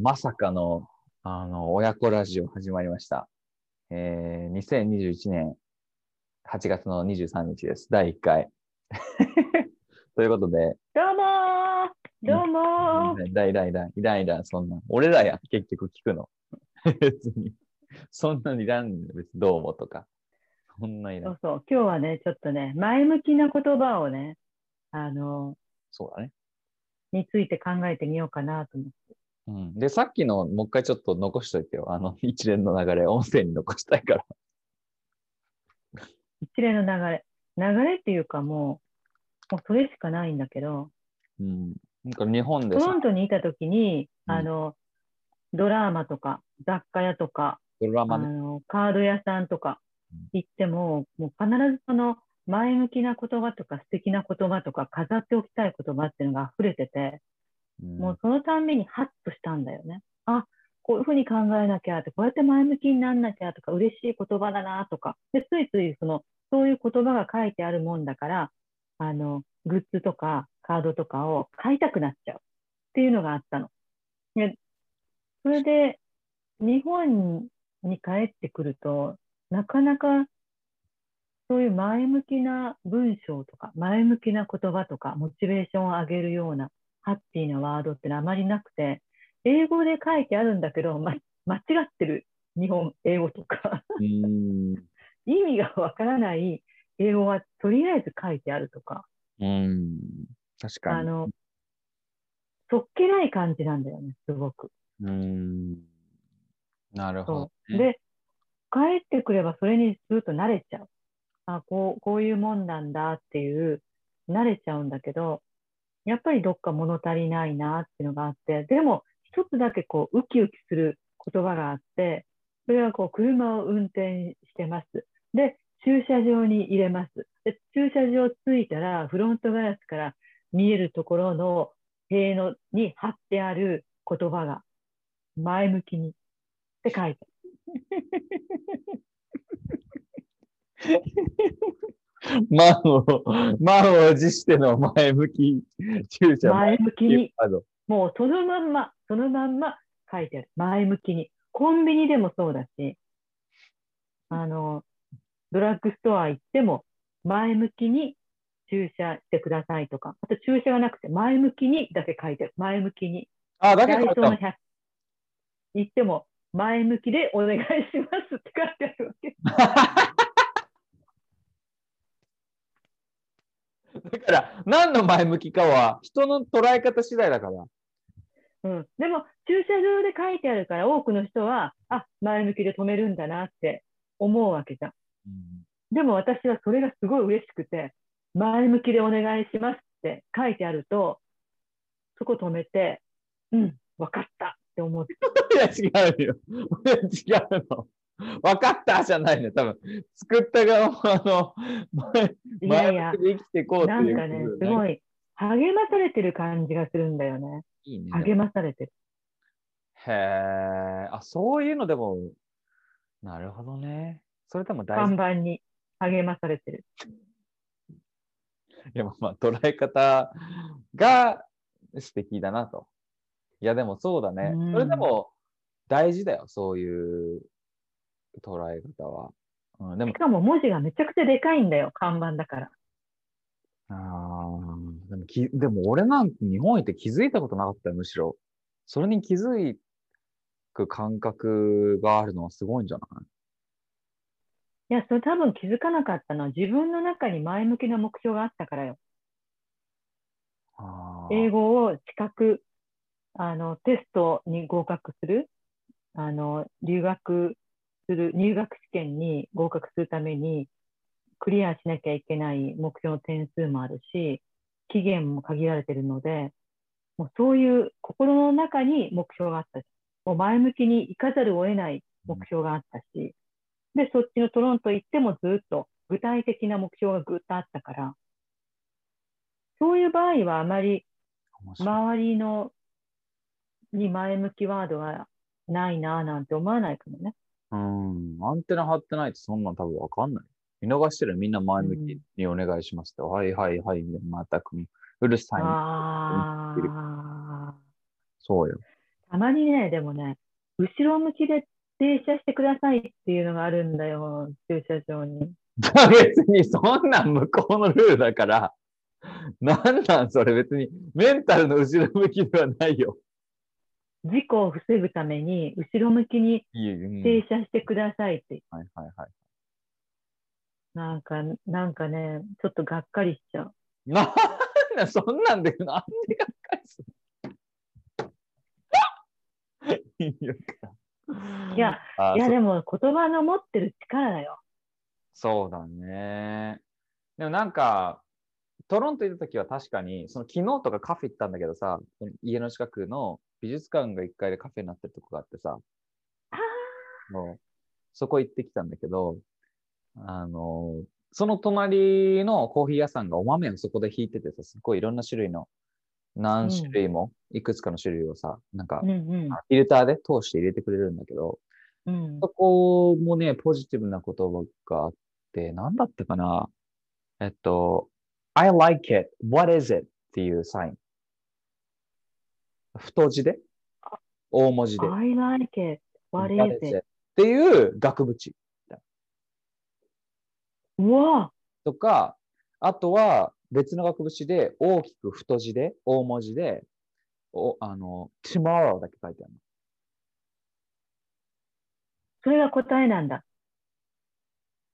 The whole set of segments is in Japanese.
まさかの、あの、親子ラジオ始まりました。えー、2021年8月の23日です。第1回。ということで、どうもーどうもーいらんいらんいらんいらんいらん、そんな。俺らやん、結局聞くの。別に。そんなにいらん別にどうもとか。そんないら。そうんそう、今日はね、ちょっとね、前向きな言葉をね、あの、そうだね。について考えてみようかなと思って。うん。で、さっきのもう一回ちょっと残しといてよ。あの、一連の流れ、音声に残したいから。一連の流れ。流れっていうかもう、もうそれしかないんだけど、うん。なんか日本でさトロン、トにいた時に、うんあの、ドラマとか、雑貨屋とか、あドラマね。の、カード屋さんとかうん行っても、もう必ずその前向きな言葉とか素敵な言葉とか飾っておきたい言葉っていうのが溢れてて、うんもうそのたんびにハッとしたんだよね。あ、こういうふうに考えなきゃって、こうやって前向きになんなきゃとか、嬉しい言葉だなとか、で、ついついその、そういう言葉が書いてあるもんだから、あの、グッズとかカードとかを買いたくなっちゃうっていうのがあったの。で、それで、日本に帰ってくると、なかなかそういう前向きな文章とか、前向きな言葉とか、モチベーションを上げるようなハッピーなワードってのはあまりなくて、英語で書いてあるんだけど、ま、間違ってる日本英語とか、うん。意味がわからない英語はとりあえず書いてあるとか、うん。確かに。あの、そっけない感じなんだよね、すごく。うん。なるほどそね。う。で、帰ってくればそれにずっと慣れちゃう。あ、こう、こういうもんなんだっていう、慣れちゃうんだけど、やっぱりどっか物足りないなっていうのがあって、でも一つだけこう、ウキウキする言葉があって、それはこう、車を運転してます。で、駐車場に入れます。で、駐車場着いたら、フロントガラスから見えるところの塀のに貼ってある言葉が、前向きにって書いて 満を、満を持しての前向き注射。前向きに。もうそのまんま、そのまんま書いてある。前向きに。コンビニでもそうだし、あの、ドラッグストア行っても、前向きに注射してくださいとか、あと注射がなくて、前向きにだけ書いてある。前向きに。あ、だけ書いたのソーの100行っても、前向きでお願いしますって書いてあるわけ。だから、何の前向きかは人の捉え方次第だから。うん、でも、駐車場で書いてあるから、多くの人は、あ、前向きで止めるんだなって思うわけじゃん。でも私はそれがすごい嬉しくて、前向きでお願いしますって書いてあると、そこ止めて、うん、わかったって思って。いや、違うよ。俺違うの。分かったじゃないの。多分、作った側も、あの、前向きで生きていこうっていうなんかね、すごい励まされてる感じがするんだよね。いいね。励まされてる。へえ、あ、そういうのでも、なるほどね。それでも大看事。板に励まされてる。いや、まあ、捉え方が素敵だなと。いや、でもそうだね。うんそれでも大事だよ、そういう捉え方は。うん、でもし、かも文字がめちゃくちゃでかいんだよ、看板だから。あーでもき、でも俺なんて日本行って気づいたことなかったよ、むしろ。それに気づく感覚があるのはすごいんじゃない？いや、それ多分気づかなかったのは自分の中に前向きな目標があったからよ。英語を資格、あの、テストに合格する、あの、留学する、入学試験に合格するために、クリアしなきゃいけない目標の点数もあるし、期限も限られてるので、もうそういう心の中に目標があったし、もう前向きに行かざるを得ない目標があったし、で、そっちのトロント行ってもずっと具体的な目標がぐっとあったから、そういう場合はあまり周りのに前向きワードがないなぁなんて思わないかもね。うん。アンテナ張ってないとそんなん多分わかんない。見逃してるみんな前向きにお願いしますって。はいはいはい。みたいなまたくうるさい。ああ、そうよ。たまにね、でもね、後ろ向きで停車してくださいっていうのがあるんだよ、駐車場に。別にそんなん向こうのルールだから、なんなんそれ別にメンタルの後ろ向きではないよ。事故を防ぐために、後ろ向きに停車してくださいって、はいはいはい。なんか、なんかね、ちょっとがっかりしちゃう。なんだ、そんなんで、なんでがっかりする いや、いやでも言葉の持ってる力だよ。そうだね。でもなんか、トロント行った時は確かに、その昨日とかカフェ行ったんだけどさ、家の近くの美術館が1階でカフェになってるとこがあってさ、もう。そこ行ってきたんだけど、あの、その隣のコーヒー屋さんがお豆をそこで引いててさ、すっごいいろんな種類の、何種類も、いくつかの種類をさ、なんかう、んうんフィルターで通して入れてくれるんだけど、うん。そこもね、ポジティブな言葉があって、なんだったかな。えっと、I like it, what is it? っていうサイン。太字で？大文字で。I like it. What is? っていう額縁うわとか、あとは別の額縁で大きく太字で大文字で、おあの、tomorrow だけ書いてあるの。それが答えなんだ。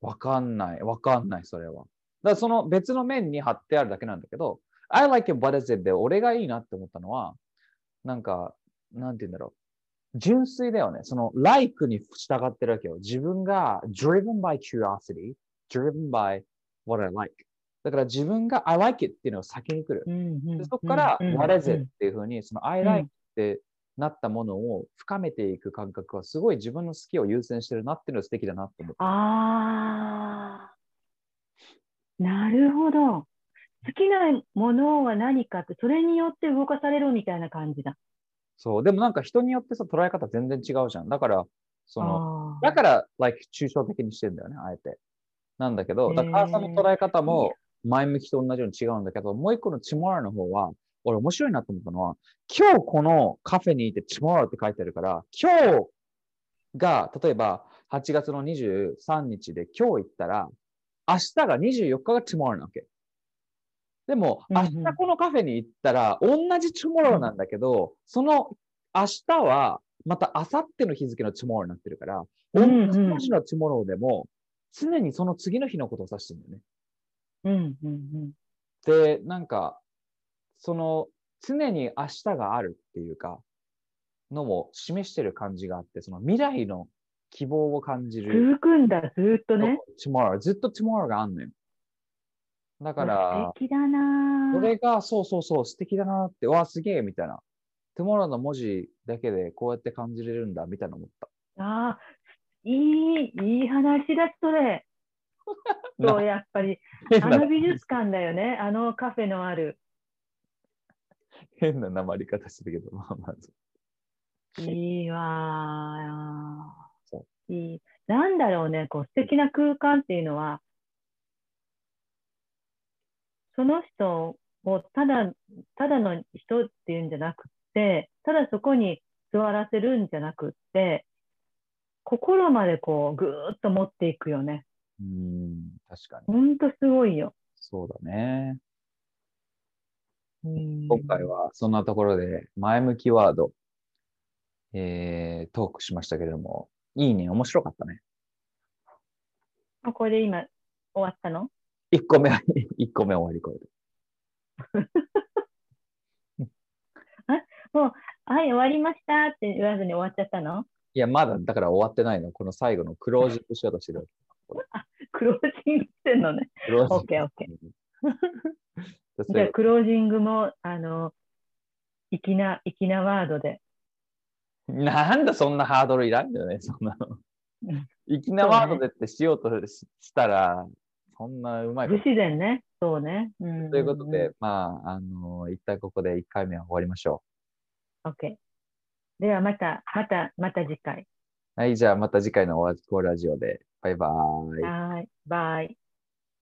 わかんない。わかんない、それは。だからその別の面に貼ってあるだけなんだけど、I like it, what is it? で俺がいいなって思ったのは、なんか、なんて言うんだろう。純粋だよね。その like に従ってるわけよ。自分が driven by curiosity, driven by what I like. だから自分が I like it っていうのを先に来る。うんうんでそこからうんうん what is う it っんていうふうに、その I うん like ってなったものを深めていく感覚はすごい自分の好きを優先してるなっていうのが素敵だなって思った。ああ、なるほど。好きなものは何かって、それによって動かされるみたいな感じだ。そう。でもなんか人によってさ、捉え方全然違うじゃん。だから、その、だから、like、抽象的にしてんだよね、あえて。なんだけど、だからさんの捉え方も前向きと同じように違うんだけど、もう一個の tomorrow の方は、俺面白いなと思ったのは、今日このカフェにいて tomorrow って書いてあるから、今日が、例えば8月の23日で今日行ったら、明日が24日が tomorrow なわけ。でも、明日このカフェに行ったら、同じ tomorrow なんだけど、その明日は、また明後日の日付の tomorrow になってるから、同うんうんじ文字の tomorrow でも、常にその次の日のことを指してるんだよね。うんうんうん。で、なんか、その、常に明日があるっていうか、のも示してる感じがあって、その未来の希望を感じる。続くんだ、ずーっとね。tomorrow、ずっと tomorrow があんのよ。だから素、敵だなこぁれが、そうそうそう、素敵だなって、わあ、すげえ、みたいな。tomorrow の文字だけでこうやって感じれるんだ、みたいな思った。ああ、いい、いい話だ、それ。そう、やっぱり、あの美術館だよね。あのカフェのある。変な鉛り方してるけど、まあまあ。いいわそー。いい。なんだろうね、こう素敵な空間っていうのは、その人をただ、ただの人っていうんじゃなくって、ただそこに座らせるんじゃなくって、心までこう、ぐーっと持っていくよね。うーん、確かに。ほんとすごいよ。そうだね。うん今回はそんなところで前向きワード、えー、トークしましたけれども、いいね、面白かったね。あこれで今終わったの？1個目は、1個目終わりこれで。はい、終わりましたって言わずに終わっちゃったの？いや、まだだから終わってないの。この最後のクロージングしようとしてる。クロージングしてんのね。クロージングオッケーオッケー。じゃあ、クロージングも、あの、粋な、粋なワードで。なんだそんなハードルいらんよね、そんなのうん。粋なワードでってしようとししたら、そんなうまい不。自然ね。そうね。うんということで、。まあ、あの一旦ここで1回目は終わりましょ OK。では、また、また、また次回。う。はい、じゃあまた次回のおわこラジオで。バイバーイ。はい。バイ。